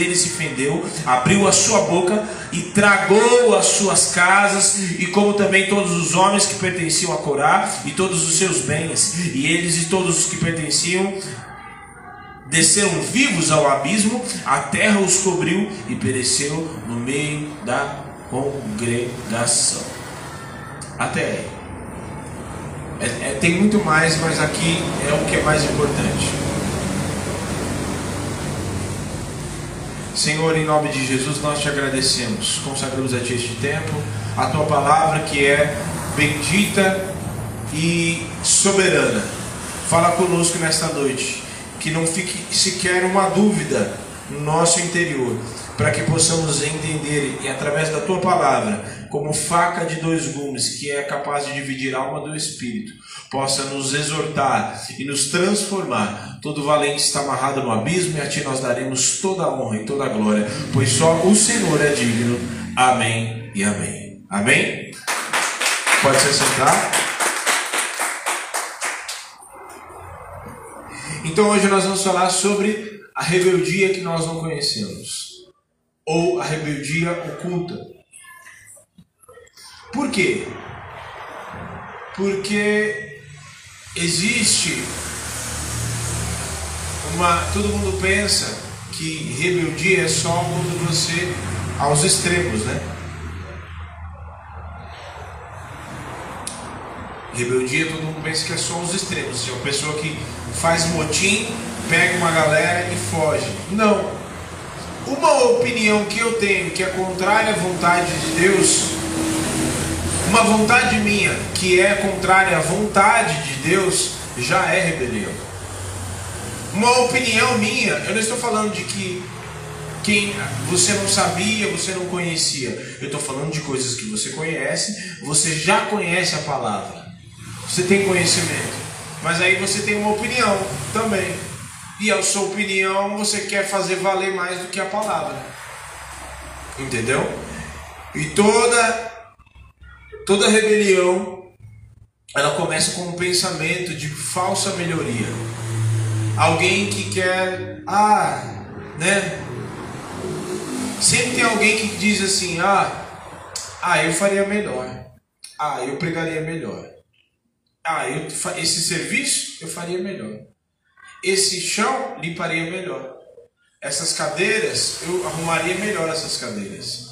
dele se fendeu, abriu a sua boca e tragou as suas casas, e como também todos os homens que pertenciam a Corá, e todos os seus bens, e eles e todos os que pertenciam desceram vivos ao abismo, a terra os cobriu e pereceu no meio da congregação. Até aí. É, é, tem muito mais, mas aqui é o que é mais importante. Senhor, em nome de Jesus, nós te agradecemos. Consagramos a Ti este tempo, a Tua palavra que é bendita e soberana. Fala conosco nesta noite, que não fique sequer uma dúvida no nosso interior, para que possamos entender e através da tua palavra, como faca de dois gumes, que é capaz de dividir a alma do espírito, possa nos exortar e nos transformar. Todo valente está amarrado no abismo e a ti nós daremos toda a honra e toda a glória, pois só o Senhor é digno. Amém e amém. Amém? Pode se sentar. Então hoje nós vamos falar sobre a rebeldia que nós não conhecemos ou a rebeldia oculta. Por quê? Porque existe uma. Todo mundo pensa que rebeldia é só quando você. aos extremos, né? Rebeldia todo mundo pensa que é só os extremos. É uma pessoa que faz motim, pega uma galera e foge. Não. Uma opinião que eu tenho que é contrária à vontade de Deus, uma vontade minha que é contrária à vontade de Deus, já é rebelião. Uma opinião minha, eu não estou falando de que quem você não sabia, você não conhecia. Eu estou falando de coisas que você conhece, você já conhece a palavra. Você tem conhecimento. Mas aí você tem uma opinião também e a sua opinião você quer fazer valer mais do que a palavra. Entendeu? E toda toda rebelião ela começa com um pensamento de falsa melhoria. Alguém que quer, ah, né? Sempre tem alguém que diz assim: "Ah, ah, eu faria melhor. Ah, eu pregaria melhor. Ah, eu, esse serviço eu faria melhor esse chão limparia melhor. Essas cadeiras, eu arrumaria melhor essas cadeiras.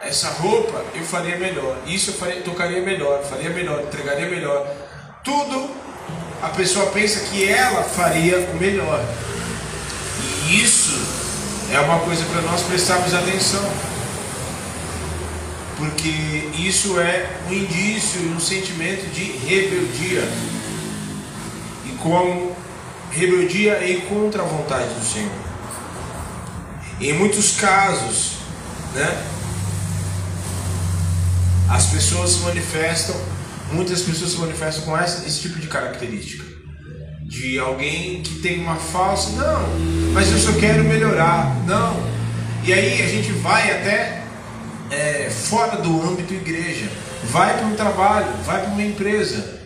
Essa roupa eu faria melhor. Isso eu faria, tocaria melhor, faria melhor, entregaria melhor. Tudo a pessoa pensa que ela faria melhor. E isso é uma coisa para nós prestarmos atenção. Porque isso é um indício um sentimento de rebeldia. E como rebeldia é contra a vontade do Senhor. Em muitos casos, né, as pessoas se manifestam, muitas pessoas se manifestam com essa, esse tipo de característica. De alguém que tem uma falsa, não, mas eu só quero melhorar, não. E aí a gente vai até é, fora do âmbito igreja, vai para um trabalho, vai para uma empresa,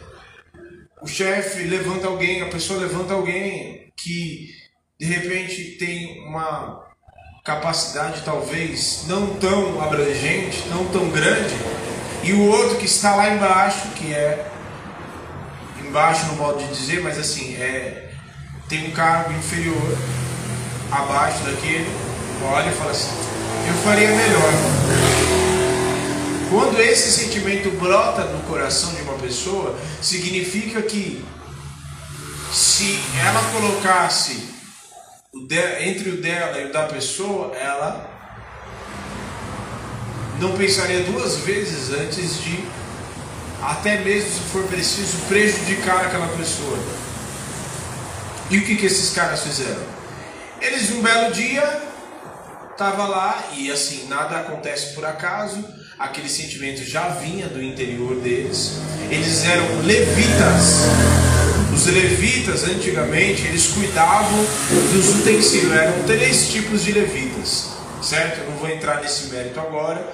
o chefe levanta alguém, a pessoa levanta alguém que de repente tem uma capacidade talvez não tão abrangente, não tão grande, e o outro que está lá embaixo, que é embaixo no modo de dizer, mas assim, é tem um cargo inferior abaixo daquele, olha e fala assim, eu faria melhor. Quando esse sentimento brota no coração de uma pessoa, significa que se ela colocasse entre o dela e o da pessoa, ela não pensaria duas vezes antes de, até mesmo se for preciso, prejudicar aquela pessoa. E o que, que esses caras fizeram? Eles, um belo dia, estavam lá e assim, nada acontece por acaso aquele sentimento já vinha do interior deles. Eles eram levitas. Os levitas, antigamente, eles cuidavam dos utensílios. Eram três tipos de levitas, certo? Eu não vou entrar nesse mérito agora,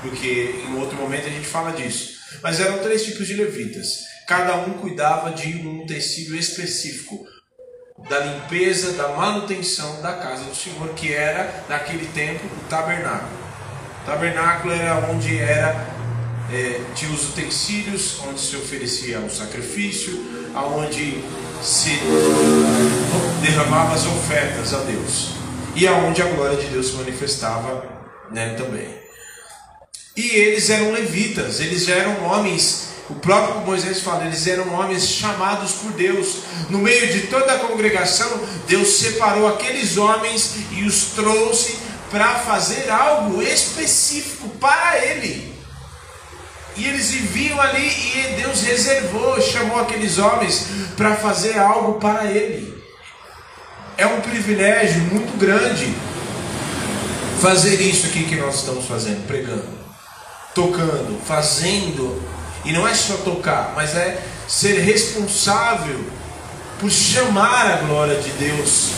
porque em outro momento a gente fala disso. Mas eram três tipos de levitas. Cada um cuidava de um utensílio específico. da limpeza, da manutenção da casa do Senhor, que era naquele tempo o tabernáculo. O tabernáculo era onde era é, tinha os utensílios, onde se oferecia o sacrifício, aonde se derramava as ofertas a Deus e aonde a glória de Deus se manifestava né, também. E eles eram levitas, eles eram homens o próprio Moisés fala, eles eram homens chamados por Deus. No meio de toda a congregação, Deus separou aqueles homens e os trouxe para fazer algo específico para ele. E eles viviam ali e Deus reservou, chamou aqueles homens para fazer algo para ele. É um privilégio muito grande fazer isso aqui que nós estamos fazendo, pregando, tocando, fazendo e não é só tocar, mas é ser responsável por chamar a glória de Deus.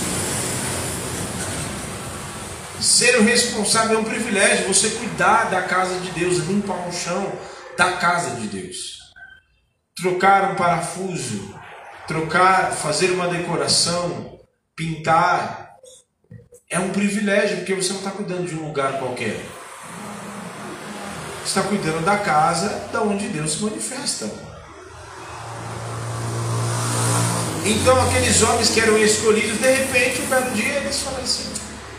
Ser o responsável é um privilégio, você cuidar da casa de Deus, limpar o chão da casa de Deus. Trocar um parafuso, trocar, fazer uma decoração, pintar. É um privilégio, porque você não está cuidando de um lugar qualquer está cuidando da casa da onde Deus se manifesta. Então aqueles homens que eram escolhidos, de repente, um belo dia, eles falam assim: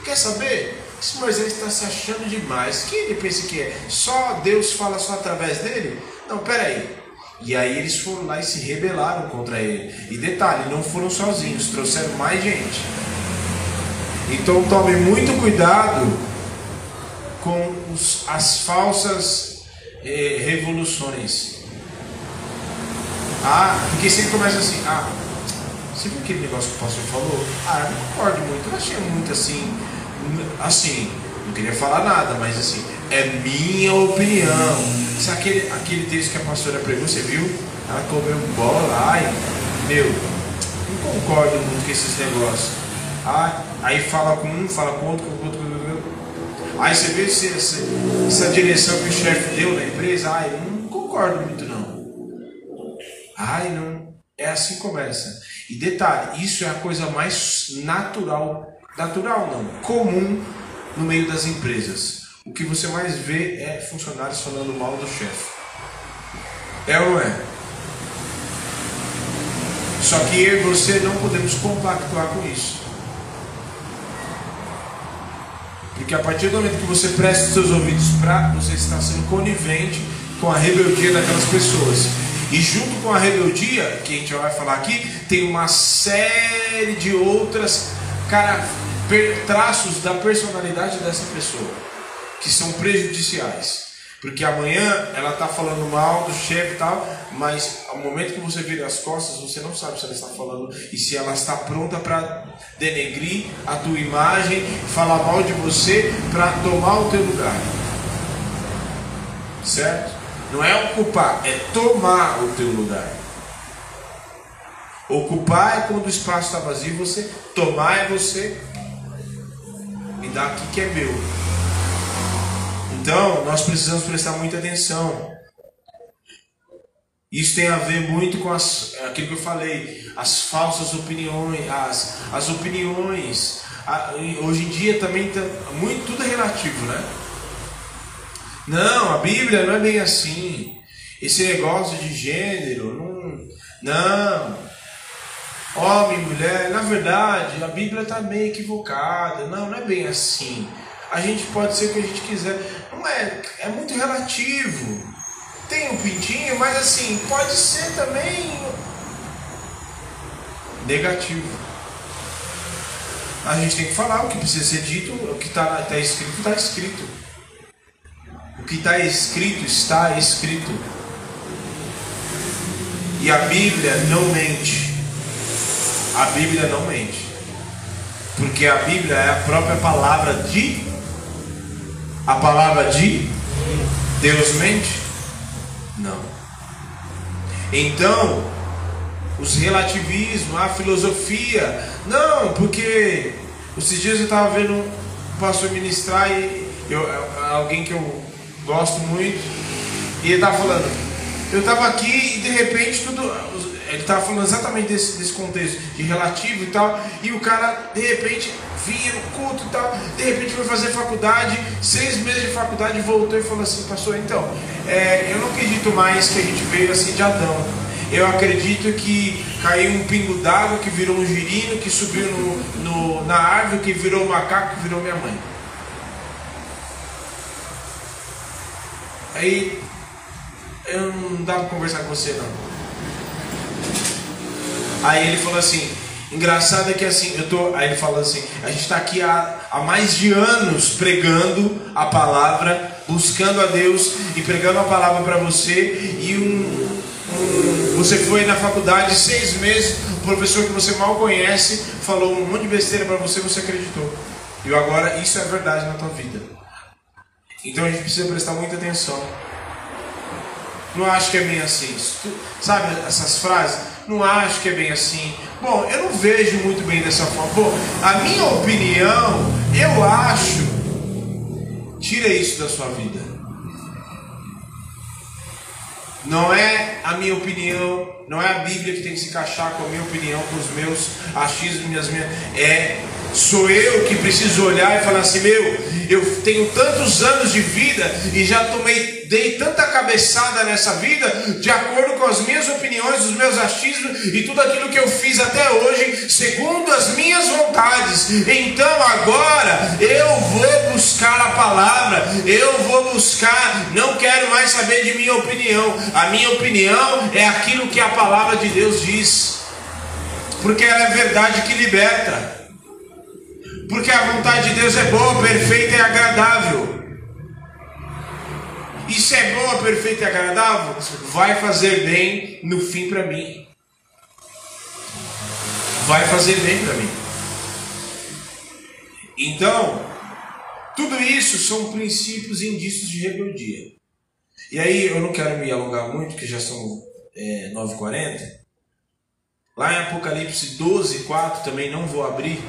quer saber? Esse Moisés está se achando demais. Quem ele pensa que é? Só Deus fala só através dele? Não, peraí. E aí eles foram lá e se rebelaram contra ele. E detalhe, não foram sozinhos, trouxeram mais gente. Então tome muito cuidado com os, as falsas eh, revoluções. Ah, porque sempre começa assim, ah, você viu aquele negócio que o pastor falou? Ah, eu não concordo muito, eu achei muito assim, assim, não queria falar nada, mas assim, é minha opinião. Se aquele, aquele texto que a pastora pregou, você viu? Ela comeu bola, ai, meu, não concordo muito com esses negócios. Ah, aí fala com um, fala com outro, com outro, com outro, Aí você vê se, essa, essa direção que o chefe deu na empresa, ai, eu não concordo muito não. Ai, não. É assim que começa. E detalhe, isso é a coisa mais natural, natural não, comum no meio das empresas. O que você mais vê é funcionários falando mal do chefe. É ou não é? Só que eu e você não podemos compactuar com isso. Porque a partir do momento que você presta os seus ouvidos para, você está sendo conivente com a rebeldia daquelas pessoas. E junto com a rebeldia, que a gente vai falar aqui, tem uma série de outras cara, traços da personalidade dessa pessoa que são prejudiciais. Porque amanhã ela está falando mal do chefe e tal, mas ao momento que você vira as costas, você não sabe se ela está falando e se ela está pronta para denegrir a tua imagem, falar mal de você para tomar o teu lugar. Certo? Não é ocupar, é tomar o teu lugar. Ocupar é quando o espaço está vazio, você tomar é você me dá aqui que é meu. Então, nós precisamos prestar muita atenção. Isso tem a ver muito com as, aquilo que eu falei, as falsas opiniões, as, as opiniões. A, hoje em dia também tá, muito tudo é relativo, né? Não, a Bíblia não é bem assim. Esse negócio de gênero, não, não. Homem, mulher, na verdade, a Bíblia está meio equivocada. Não, não é bem assim. A gente pode ser o que a gente quiser. Não é, é muito relativo. Tem um pintinho, mas assim, pode ser também negativo. A gente tem que falar o que precisa ser dito, o que está tá escrito, está escrito. O que está escrito, está escrito. E a Bíblia não mente. A Bíblia não mente. Porque a Bíblia é a própria palavra de a palavra de Deus mente? Não. Então, os relativismos, a filosofia, não, porque esses dias eu estava vendo um pastor ministrar e eu, alguém que eu gosto muito, e ele estava falando, eu estava aqui e de repente tudo, ele estava falando exatamente desse, desse contexto de relativo e tal, e o cara de repente vinha no culto e tal, de repente foi fazer faculdade, seis meses de faculdade, voltou e falou assim, pastor, então, é, eu não acredito mais que a gente veio assim de Adão. Eu acredito que caiu um pingo d'água que virou um girino, que subiu no, no, na árvore, que virou um macaco, que virou minha mãe. Aí eu não dá para conversar com você não. Aí ele falou assim, engraçado é que assim, eu tô. Aí ele assim, a gente está aqui há, há mais de anos pregando a palavra, buscando a Deus e pregando a palavra para você, e um, um, você foi na faculdade seis meses, o professor que você mal conhece falou um monte de besteira para você, você acreditou. E agora isso é verdade na tua vida. Então a gente precisa prestar muita atenção. Não acho que é bem assim. Sabe essas frases? Não acho que é bem assim. Bom, eu não vejo muito bem dessa forma. Bom, a minha opinião, eu acho. Tira isso da sua vida. Não é a minha opinião, não é a Bíblia que tem que se encaixar com a minha opinião, com os meus achismos, minhas minhas. É Sou eu que preciso olhar e falar assim: meu, eu tenho tantos anos de vida e já tomei, dei tanta cabeçada nessa vida, de acordo com as minhas opiniões, os meus achismos e tudo aquilo que eu fiz até hoje, segundo as minhas vontades. Então agora eu vou buscar a palavra, eu vou buscar, não quero mais saber de minha opinião. A minha opinião é aquilo que a palavra de Deus diz, porque ela é verdade que liberta. Porque a vontade de Deus é boa, perfeita e agradável. E se é boa, perfeita e agradável, vai fazer bem no fim para mim. Vai fazer bem para mim. Então, tudo isso são princípios e indícios de rebeldia. E aí, eu não quero me alongar muito, que já são é, 9h40. Lá em Apocalipse 12, 4, também não vou abrir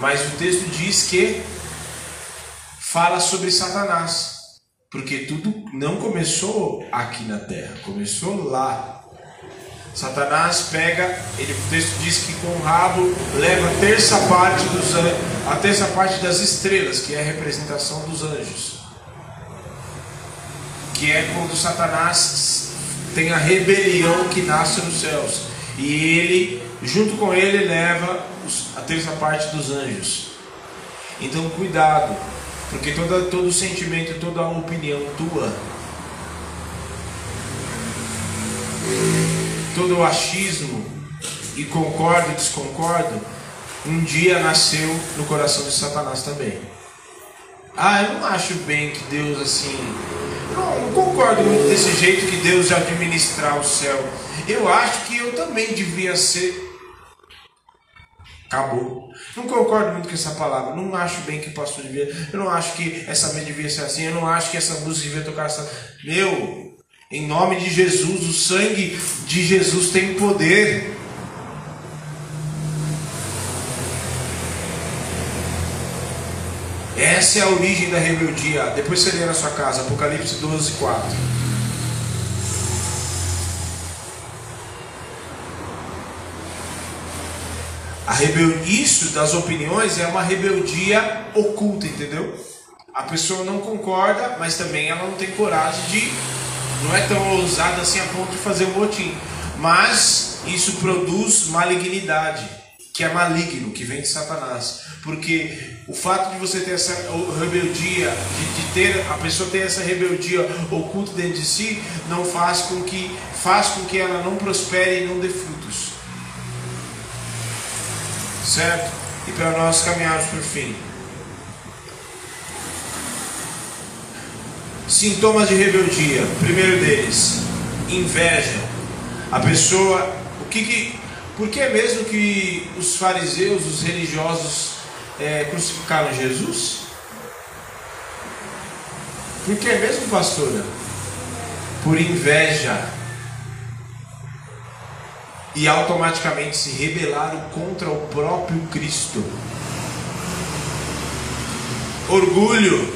mas o texto diz que fala sobre Satanás. Porque tudo não começou aqui na terra, começou lá. Satanás pega, ele, o texto diz que com o rabo leva a terça parte dos a terça parte das estrelas, que é a representação dos anjos. Que é quando Satanás tem a rebelião que nasce nos céus. E ele, junto com ele, leva a terça parte dos anjos. Então cuidado, porque toda, todo sentimento, toda opinião tua, todo achismo, e concordo e desconcordo, um dia nasceu no coração de Satanás também. Ah, eu não acho bem que Deus assim. Não, não concordo muito desse jeito que Deus administrar o céu. Eu acho que eu também devia ser Acabou. Não concordo muito com essa palavra. Não acho bem que o pastor devia. Eu não acho que essa vez devia ser assim. Eu não acho que essa música devia tocar essa. Meu, em nome de Jesus, o sangue de Jesus tem poder. Essa é a origem da rebeldia. Depois você lê na sua casa, Apocalipse 12, 4. A rebel... Isso das opiniões é uma rebeldia oculta, entendeu? A pessoa não concorda, mas também ela não tem coragem de. Não é tão ousada assim a ponto de fazer um motim. Mas isso produz malignidade, que é maligno, que vem de Satanás. Porque o fato de você ter essa rebeldia, de, de, ter a pessoa ter essa rebeldia oculta dentro de si, não faz com que faz com que ela não prospere e não dê frutos certo? E para nós caminharmos por fim. Sintomas de rebeldia. primeiro deles, inveja. A pessoa, o que, que por que mesmo que os fariseus, os religiosos é, crucificaram Jesus? Por que mesmo, pastora? Por inveja e automaticamente se rebelaram contra o próprio Cristo. Orgulho.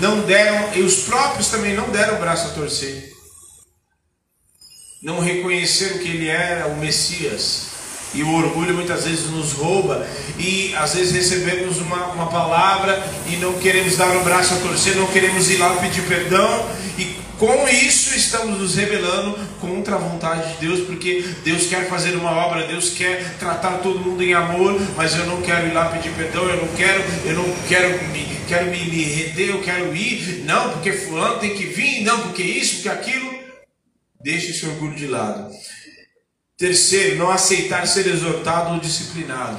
Não deram, e os próprios também não deram o braço a torcer. Não reconhecer o que ele era, o Messias. E o orgulho muitas vezes nos rouba, e às vezes recebemos uma, uma palavra e não queremos dar o braço a torcer, não queremos ir lá pedir perdão, e com isso estamos nos rebelando contra a vontade de Deus, porque Deus quer fazer uma obra, Deus quer tratar todo mundo em amor, mas eu não quero ir lá pedir perdão, eu não quero, eu não quero me, quero me, me render, eu quero ir, não, porque fulano tem que vir, não, porque isso, porque aquilo. Deixe esse orgulho de lado. Terceiro, não aceitar ser exortado ou disciplinado.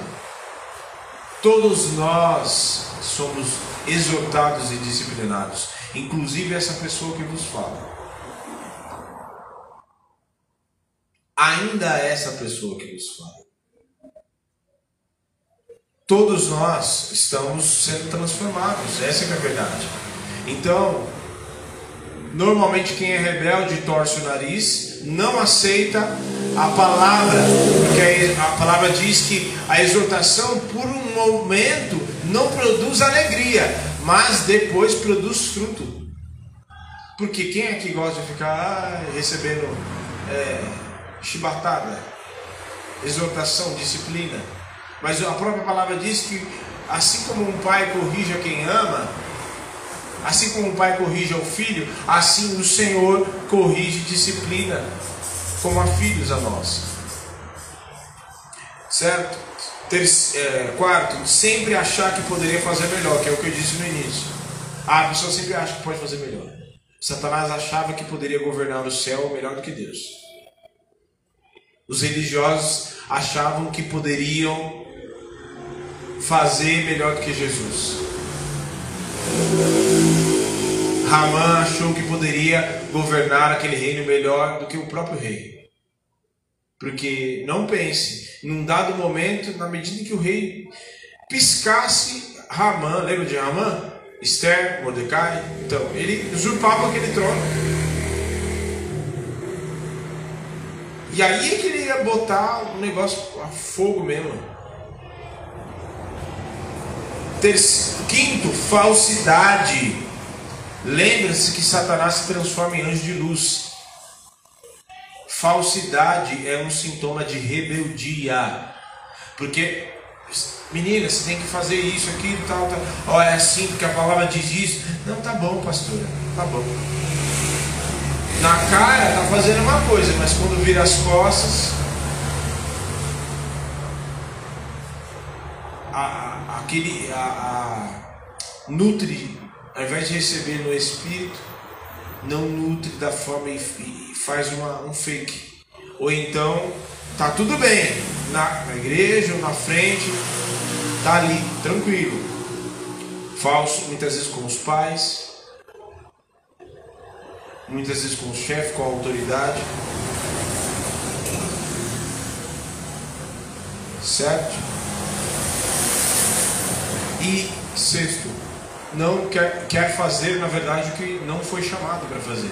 Todos nós somos exortados e disciplinados, inclusive essa pessoa que vos fala. Ainda é essa pessoa que vos fala. Todos nós estamos sendo transformados, essa é a verdade. Então, Normalmente quem é rebelde torce o nariz, não aceita a palavra, porque a palavra diz que a exortação por um momento não produz alegria, mas depois produz fruto. Porque quem é que gosta de ficar ah, recebendo é, chibatada, exortação, disciplina? Mas a própria palavra diz que assim como um pai corrige a quem ama, Assim como o pai corrige ao filho, assim o Senhor corrige e disciplina como a filhos a nós. Certo? É, quarto, sempre achar que poderia fazer melhor, que é o que eu disse no início. Ah, a pessoa sempre acha que pode fazer melhor. Satanás achava que poderia governar o céu melhor do que Deus. Os religiosos achavam que poderiam fazer melhor do que Jesus. Ramã achou que poderia governar aquele reino melhor do que o próprio rei. Porque não pense, num dado momento, na medida que o rei piscasse Ramã, lembra de Ramã? Esther, Mordecai, então, ele usurpava aquele trono. E aí é que ele ia botar o negócio a fogo mesmo. Terceiro, quinto, falsidade. Lembre-se que Satanás se transforma em anjo de luz. Falsidade é um sintoma de rebeldia. Porque, menina, você tem que fazer isso, aquilo, tal, tal. Ó, é assim, porque a palavra diz isso. Não, tá bom, pastora, tá bom. Na cara tá fazendo uma coisa, mas quando vira as costas. A, a, aquele. A, a, ao invés de receber no espírito, não nutre da forma e faz uma, um fake. Ou então, tá tudo bem, na, na igreja ou na frente, tá ali, tranquilo. Falso, muitas vezes com os pais, muitas vezes com o chefe, com a autoridade. Certo? E sexto, não quer, quer fazer, na verdade, o que não foi chamado para fazer.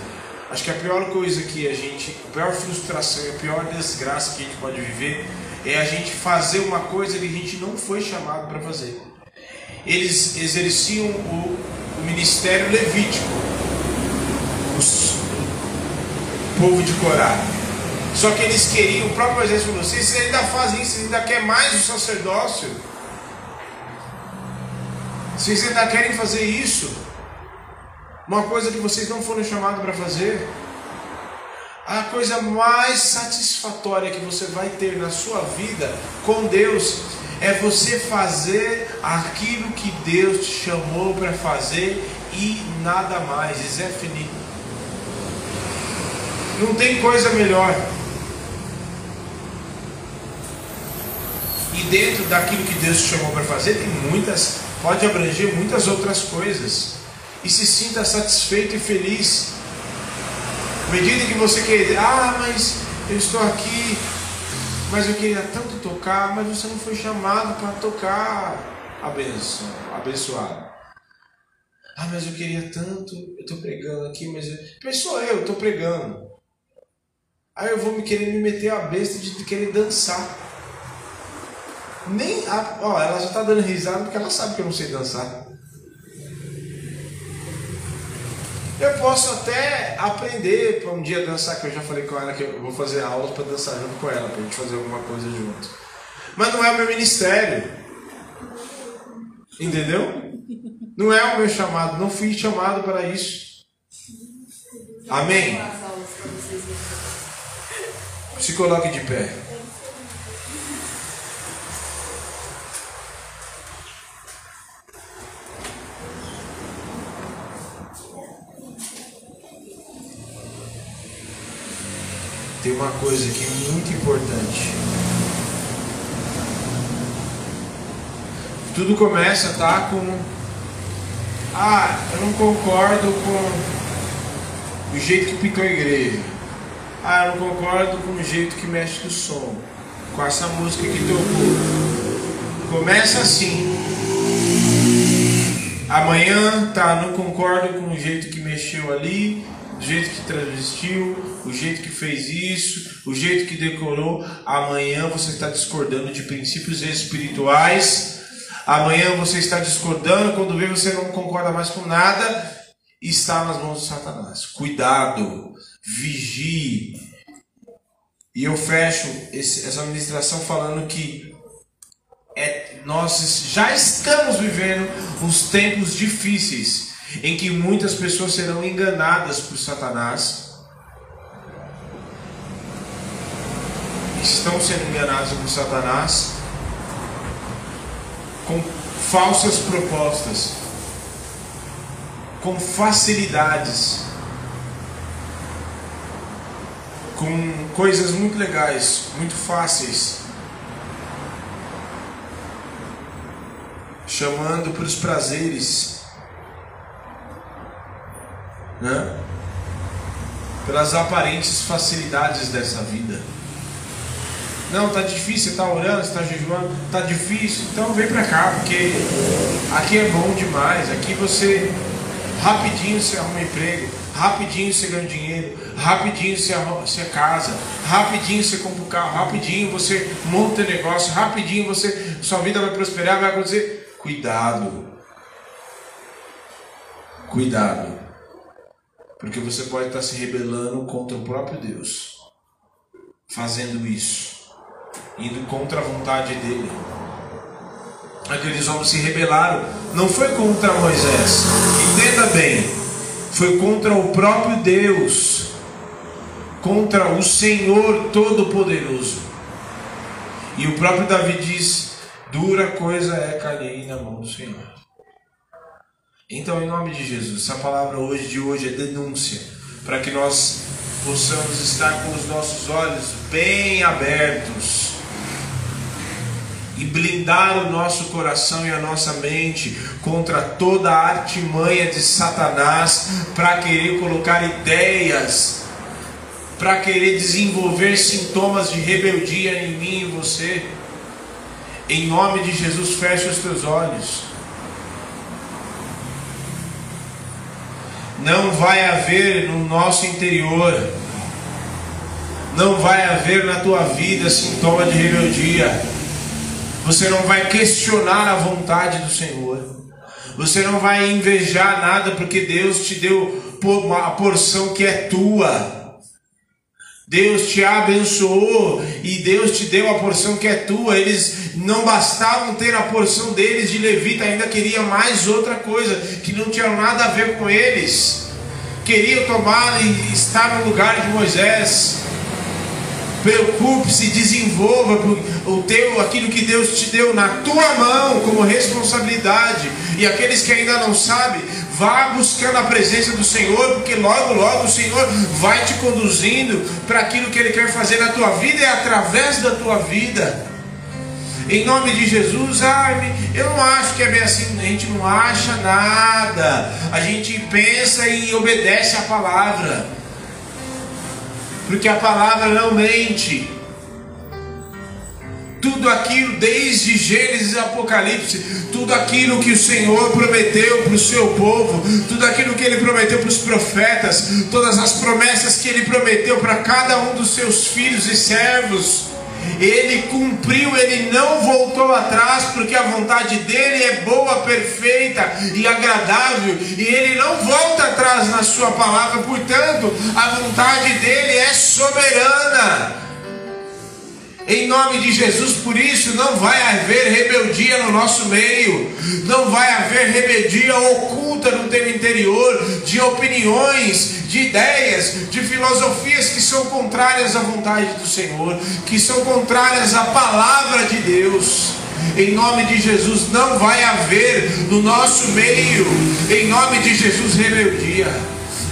Acho que a pior coisa que a gente, a pior frustração a pior desgraça que a gente pode viver é a gente fazer uma coisa que a gente não foi chamado para fazer. Eles exerciam o, o ministério levítico, os, o povo de Corá. Só que eles queriam, o próprio Moisés falou: vocês ainda fazem isso, ainda quer mais o sacerdócio. Vocês ainda querem fazer isso? Uma coisa que vocês não foram chamados para fazer? A coisa mais satisfatória que você vai ter na sua vida com Deus é você fazer aquilo que Deus te chamou para fazer e nada mais. Isso é finito. Não tem coisa melhor. E dentro daquilo que Deus te chamou para fazer, tem muitas pode abranger muitas outras coisas. E se sinta satisfeito e feliz. À medida que você quer, ah, mas eu estou aqui, mas eu queria tanto tocar, mas você não foi chamado para tocar abenço, abençoado. Ah, mas eu queria tanto, eu estou pregando aqui, mas eu... pessoa eu, estou pregando. Aí eu vou me querer me meter a besta de querer dançar. Nem a, ó, ela já está dando risada porque ela sabe que eu não sei dançar. Eu posso até aprender para um dia dançar, que eu já falei com ela que eu vou fazer aulas para dançar junto com ela, para a gente fazer alguma coisa junto. Mas não é o meu ministério. Entendeu? Não é o meu chamado, não fui chamado para isso. Amém? Se coloque de pé. Tem uma coisa aqui muito importante. Tudo começa, tá? Com. Ah, eu não concordo com o jeito que pintou a igreja. Ah, eu não concordo com o jeito que mexe no som. Com essa música que tocou. Começa assim. Amanhã, tá, não concordo com o jeito que mexeu ali, o jeito que transvestiu, o jeito que fez isso, o jeito que decorou. Amanhã você está discordando de princípios espirituais. Amanhã você está discordando, quando vê você não concorda mais com nada, está nas mãos de Satanás. Cuidado, vigie. E eu fecho esse, essa ministração falando que é, nós já estamos vivendo uns tempos difíceis em que muitas pessoas serão enganadas por Satanás. Estão sendo enganadas por Satanás com falsas propostas, com facilidades, com coisas muito legais, muito fáceis, chamando para os prazeres, né? pelas aparentes facilidades dessa vida. Não, tá difícil, você tá orando, você tá jejuando, tá difícil, então vem para cá, porque aqui é bom demais, aqui você rapidinho você arruma emprego, rapidinho você ganha dinheiro, rapidinho você, arruma, você casa, rapidinho você compra um carro, rapidinho você monta negócio, rapidinho você sua vida vai prosperar, vai acontecer. Cuidado. Cuidado. Porque você pode estar se rebelando contra o próprio Deus. Fazendo isso indo contra a vontade dele. Aqueles homens se rebelaram, não foi contra Moisés, entenda bem, foi contra o próprio Deus, contra o Senhor Todo-Poderoso. E o próprio Davi diz: dura coisa é cair na mão do Senhor. Então, em nome de Jesus, essa palavra hoje de hoje é denúncia, para que nós possamos estar com os nossos olhos bem abertos e blindar o nosso coração e a nossa mente contra toda a artimanha de Satanás para querer colocar ideias, para querer desenvolver sintomas de rebeldia em mim e você. Em nome de Jesus, feche os teus olhos. Não vai haver no nosso interior, não vai haver na tua vida sintoma de rebeldia você não vai questionar a vontade do Senhor. Você não vai invejar nada porque Deus te deu a porção que é tua. Deus te abençoou e Deus te deu a porção que é tua. Eles não bastavam ter a porção deles de levita, ainda queriam mais outra coisa que não tinha nada a ver com eles. Queriam tomar e estar no lugar de Moisés. Preocupe-se, desenvolva o teu, aquilo que Deus te deu na tua mão como responsabilidade. E aqueles que ainda não sabem, vá buscando a presença do Senhor, porque logo, logo o Senhor vai te conduzindo para aquilo que Ele quer fazer na tua vida e através da tua vida. Em nome de Jesus, ai, eu não acho que é bem assim, a gente não acha nada, a gente pensa e obedece a palavra porque a palavra não mente. Tudo aquilo, desde Gênesis e Apocalipse, tudo aquilo que o Senhor prometeu para o seu povo, tudo aquilo que Ele prometeu para os profetas, todas as promessas que Ele prometeu para cada um dos seus filhos e servos, Ele cumpriu, ele não voltou atrás, porque a vontade dele é boa, perfeita e agradável, e ele não volta atrás na sua palavra, portanto, a vontade dele é soberana. Em nome de Jesus, por isso não vai haver rebeldia no nosso meio, não vai haver rebeldia oculta no teu interior, de opiniões, de ideias, de filosofias que são contrárias à vontade do Senhor, que são contrárias à palavra de Deus. Em nome de Jesus, não vai haver no nosso meio, em nome de Jesus, rebeldia.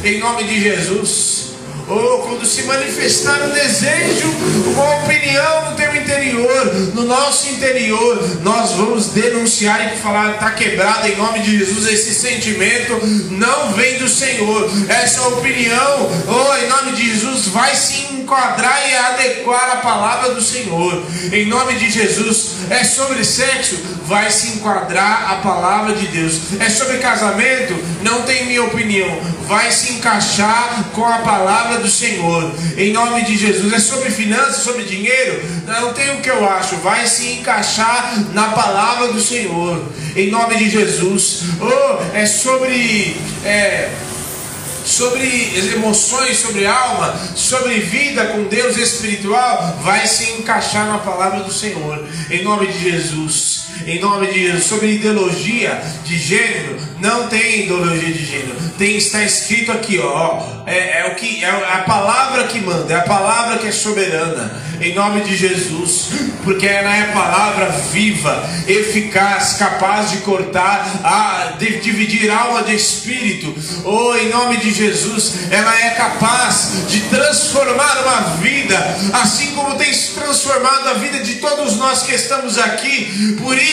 Em nome de Jesus ou quando se manifestar um desejo, uma opinião no teu interior, no nosso interior, nós vamos denunciar e falar: está quebrado em nome de Jesus. Esse sentimento não vem do Senhor. Essa opinião, oh, em nome de Jesus, vai se enquadrar e adequar a palavra do Senhor. Em nome de Jesus, é sobre sexo, vai se enquadrar a palavra de Deus. É sobre casamento, não tem minha opinião, vai se encaixar com a palavra do Senhor. Em nome de Jesus, é sobre finanças, sobre dinheiro, não tem o que eu acho, vai se encaixar na palavra do Senhor. Em nome de Jesus, oh, é sobre é, sobre emoções, sobre alma, sobre vida com Deus espiritual, vai se encaixar na palavra do Senhor. Em nome de Jesus. Em nome de Jesus. Sobre ideologia de gênero, não tem ideologia de gênero. Tem está escrito aqui, ó, é, é o que é a palavra que manda, é a palavra que é soberana. Em nome de Jesus, porque ela é a palavra viva, eficaz, capaz de cortar, a, de dividir alma de espírito. Oh, em nome de Jesus, ela é capaz de transformar uma vida, assim como tem transformado a vida de todos nós que estamos aqui. Por isso,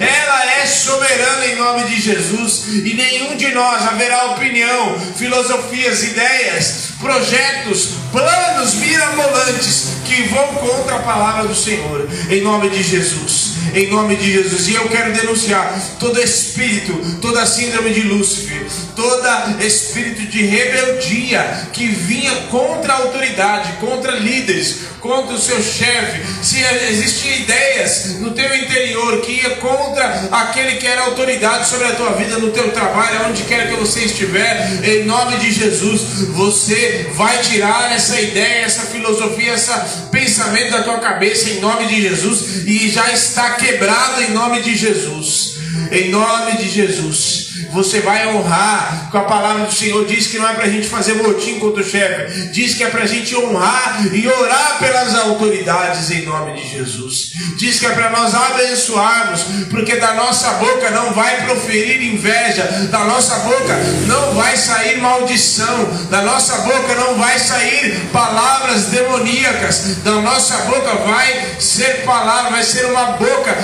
ela é soberana em nome de Jesus, e nenhum de nós haverá opinião, filosofias, ideias, projetos, planos mirabolantes que vão contra a palavra do Senhor, em nome de Jesus em nome de Jesus. E eu quero denunciar todo espírito, toda síndrome de Lúcifer, todo espírito de rebeldia que vinha contra a autoridade, contra líderes, contra o seu chefe. Se existiam ideias no teu interior que ia contra aquele que era autoridade sobre a tua vida, no teu trabalho, onde quer que você estiver, em nome de Jesus, você vai tirar essa ideia, essa filosofia, esse pensamento da tua cabeça, em nome de Jesus, e já está quebrado em nome de Jesus. Em nome de Jesus. Você vai honrar com a palavra do Senhor. Diz que não é para a gente fazer motim contra o chefe. Diz que é para a gente honrar e orar pelas autoridades em nome de Jesus. Diz que é para nós abençoarmos, porque da nossa boca não vai proferir inveja, da nossa boca não vai sair maldição, da nossa boca não vai sair palavras demoníacas, da nossa boca vai ser palavra, vai ser uma boca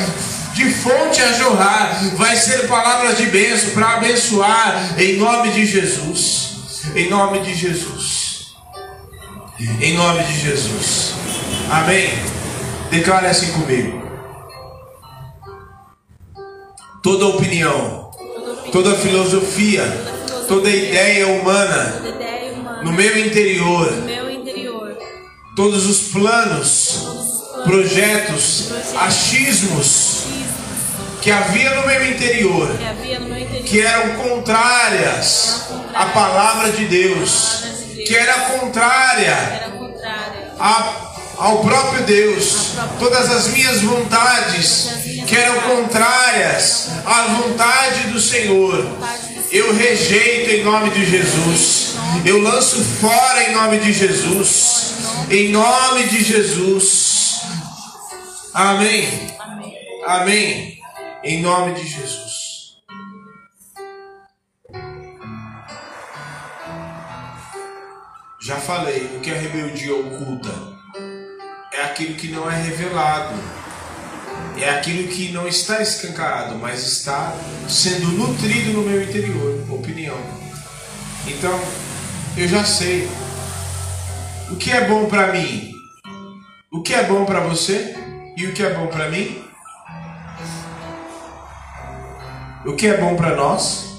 de fonte a jorrar, vai ser palavras de bênção para abençoar, em nome de Jesus. Em nome de Jesus. Em nome de Jesus. Amém. Declare assim comigo. Toda opinião, toda filosofia, toda ideia humana no meu interior, todos os planos, projetos, achismos que havia no meu interior, que eram contrárias à palavra de Deus, que era contrária ao próprio Deus, todas as minhas vontades que eram contrárias à vontade do Senhor, eu rejeito em nome de Jesus, eu lanço fora em nome de Jesus, em nome de Jesus. Amém. Amém. Em nome de Jesus. Já falei, o que é rebeldia oculta? É aquilo que não é revelado. É aquilo que não está escancarado, mas está sendo nutrido no meu interior. Opinião. Então, eu já sei. O que é bom para mim? O que é bom para você? E o que é bom para mim? O que é bom para nós?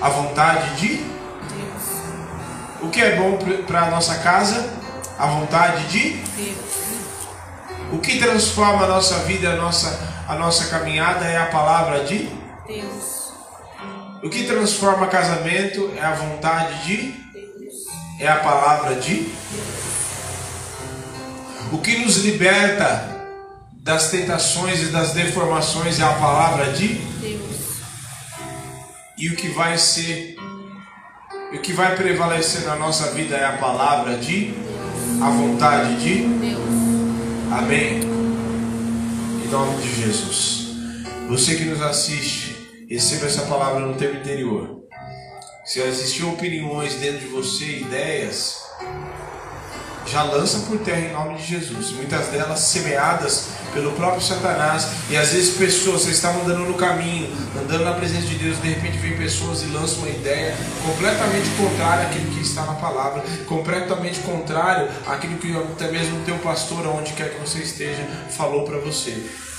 A vontade de Deus. O que é bom para a nossa casa? A vontade de Deus. O que transforma a nossa vida, a nossa, a nossa caminhada é a palavra de Deus. O que transforma casamento é a vontade de Deus. é a palavra de O que nos liberta das tentações e das deformações é a palavra de Deus. e o que vai ser o que vai prevalecer na nossa vida é a palavra de a vontade de Deus. Amém. Em nome de Jesus. Você que nos assiste, receba essa palavra no teu interior. Se existiam opiniões dentro de você, ideias, já lança por terra em nome de Jesus. Muitas delas semeadas pelo próprio Satanás. E às vezes pessoas, vocês estavam andando no caminho, andando na presença de Deus, de repente vem pessoas e lançam uma ideia completamente contrária àquilo que está na palavra, completamente contrário àquilo que até mesmo o teu pastor, aonde quer que você esteja, falou para você.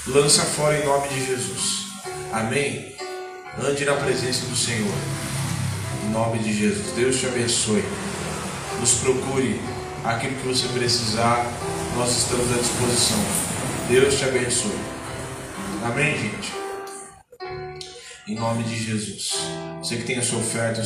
Lança fora em nome de Jesus. Amém. Ande na presença do Senhor. Em nome de Jesus. Deus te abençoe. Nos procure aquilo que você precisar, nós estamos à disposição. Deus te abençoe. Amém, gente? Em nome de Jesus. Você que tem a sua oferta,